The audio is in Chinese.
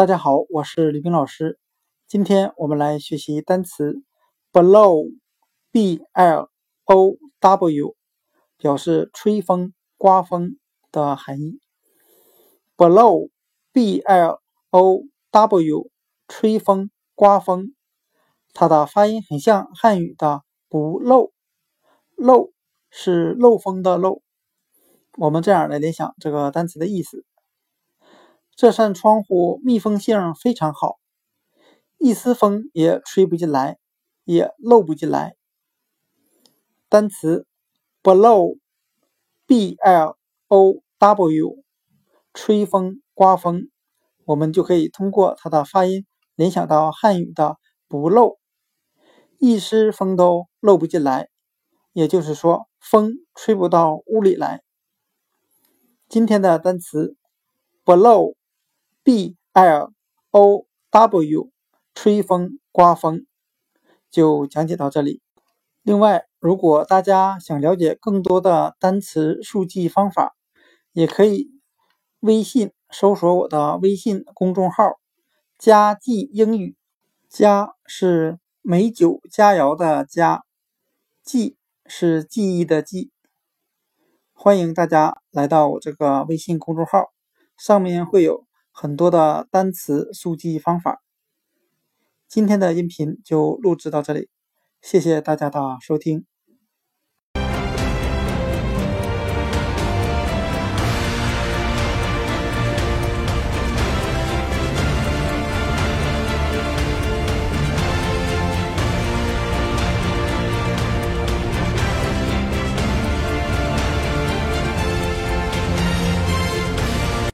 大家好，我是李冰老师。今天我们来学习单词 blow，b l o w，表示吹风、刮风的含义。blow，b l o w，吹风、刮风，它的发音很像汉语的不漏，漏是漏风的漏。我们这样来联想这个单词的意思。这扇窗户密封性非常好，一丝风也吹不进来，也漏不进来。单词 blow，b l o w，吹风、刮风，我们就可以通过它的发音联想到汉语的不漏，一丝风都漏不进来，也就是说，风吹不到屋里来。今天的单词 blow。B l o w，吹风、刮风，就讲解到这里。另外，如果大家想了解更多的单词速记方法，也可以微信搜索我的微信公众号“佳记英语”。佳是美酒佳肴的佳，记是记忆的记。欢迎大家来到我这个微信公众号，上面会有。很多的单词速记方法。今天的音频就录制到这里，谢谢大家的收听。